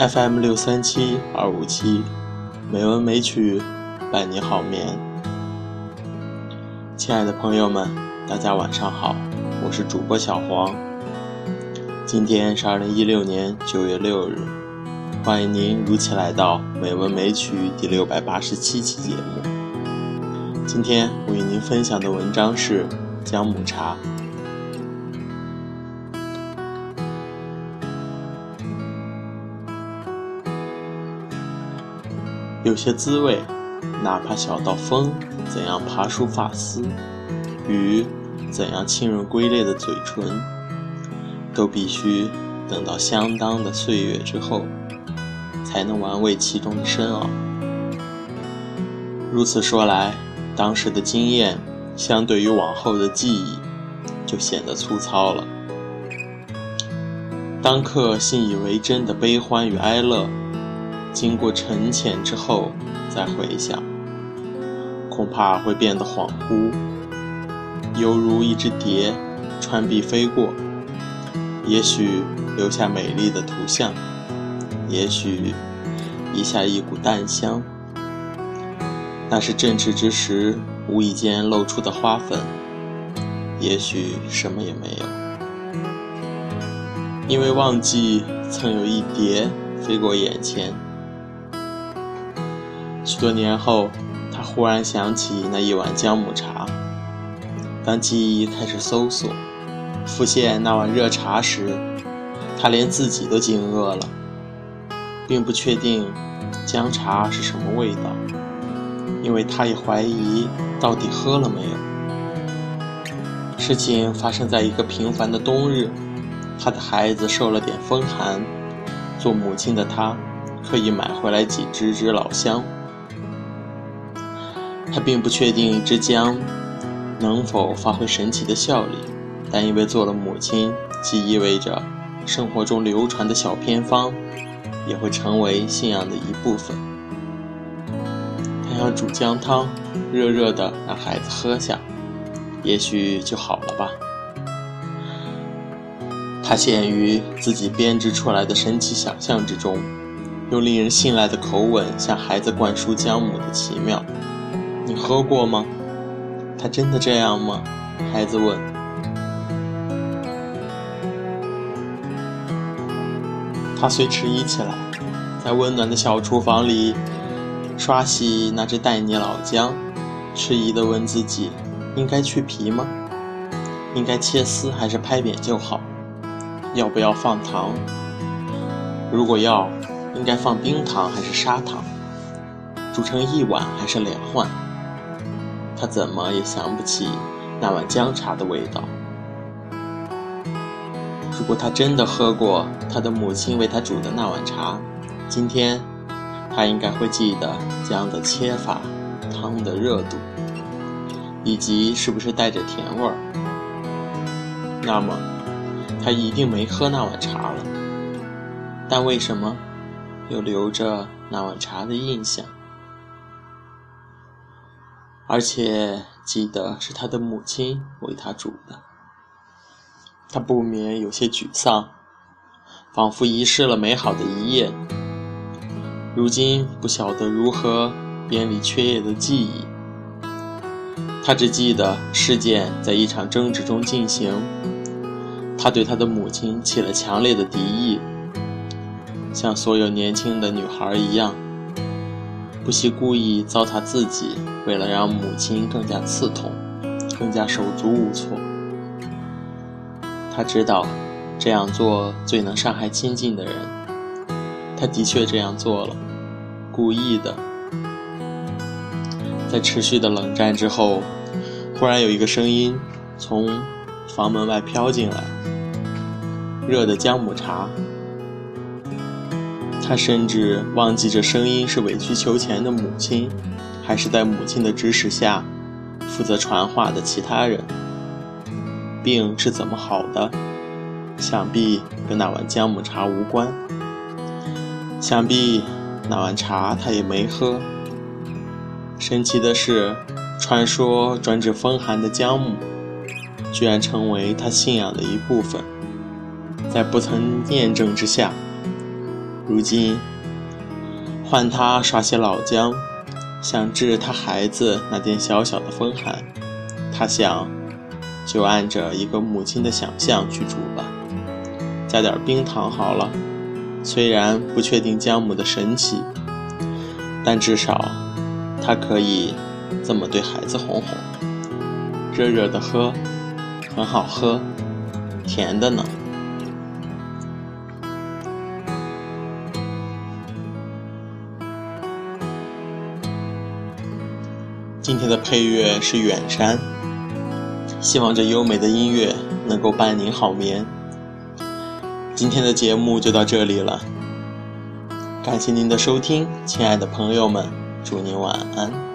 FM 六三七二五七，美文美曲，伴你好眠。亲爱的朋友们，大家晚上好，我是主播小黄。今天是二零一六年九月六日，欢迎您如期来到《美文美曲》第六百八十七期节目。今天我与您分享的文章是姜母茶。有些滋味，哪怕小到风怎样爬出发丝，雨怎样浸润龟裂的嘴唇，都必须等到相当的岁月之后，才能玩味其中的深奥。如此说来，当时的经验相对于往后的记忆，就显得粗糙了。当刻信以为真的悲欢与哀乐。经过沉潜之后再回想，恐怕会变得恍惚，犹如一只蝶穿壁飞过，也许留下美丽的图像，也许遗下一股淡香，那是振翅之时无意间露出的花粉，也许什么也没有，因为忘记曾有一蝶飞过眼前。许多年后，他忽然想起那一碗姜母茶。当记忆开始搜索、浮现那碗热茶时，他连自己都惊愕了，并不确定姜茶是什么味道，因为他也怀疑到底喝了没有。事情发生在一个平凡的冬日，他的孩子受了点风寒，做母亲的他刻意买回来几支支老姜。他并不确定一支姜能否发挥神奇的效力，但因为做了母亲，既意味着生活中流传的小偏方也会成为信仰的一部分。他想煮姜汤，热热的让孩子喝下，也许就好了吧。他陷于自己编织出来的神奇想象之中，用令人信赖的口吻向孩子灌输姜母的奇妙。你喝过吗？他真的这样吗？孩子问。他遂迟疑起来，在温暖的小厨房里刷洗那只带泥老姜，迟疑地问自己：应该去皮吗？应该切丝还是拍扁就好？要不要放糖？如果要，应该放冰糖还是砂糖？煮成一碗还是两碗？他怎么也想不起那碗姜茶的味道。如果他真的喝过他的母亲为他煮的那碗茶，今天他应该会记得姜的切法、汤的热度，以及是不是带着甜味儿。那么，他一定没喝那碗茶了。但为什么又留着那碗茶的印象？而且记得是他的母亲为他煮的，他不免有些沮丧，仿佛遗失了美好的一夜。如今不晓得如何编理缺页的记忆，他只记得事件在一场争执中进行，他对他的母亲起了强烈的敌意，像所有年轻的女孩一样。不惜故意糟蹋自己，为了让母亲更加刺痛，更加手足无措。他知道这样做最能伤害亲近的人，他的确这样做了，故意的。在持续的冷战之后，忽然有一个声音从房门外飘进来：热的姜母茶。他甚至忘记这声音是委曲求全的母亲，还是在母亲的指使下负责传话的其他人。病是怎么好的？想必跟那碗姜母茶无关。想必那碗茶他也没喝。神奇的是，传说专治风寒的姜母，居然成为他信仰的一部分。在不曾验证之下。如今换他耍些老姜，想治他孩子那点小小的风寒，他想就按着一个母亲的想象去煮吧，加点冰糖好了。虽然不确定姜母的神奇，但至少他可以这么对孩子哄哄：热热的喝，很好喝，甜的呢。今天的配乐是远山，希望这优美的音乐能够伴您好眠。今天的节目就到这里了，感谢您的收听，亲爱的朋友们，祝您晚安。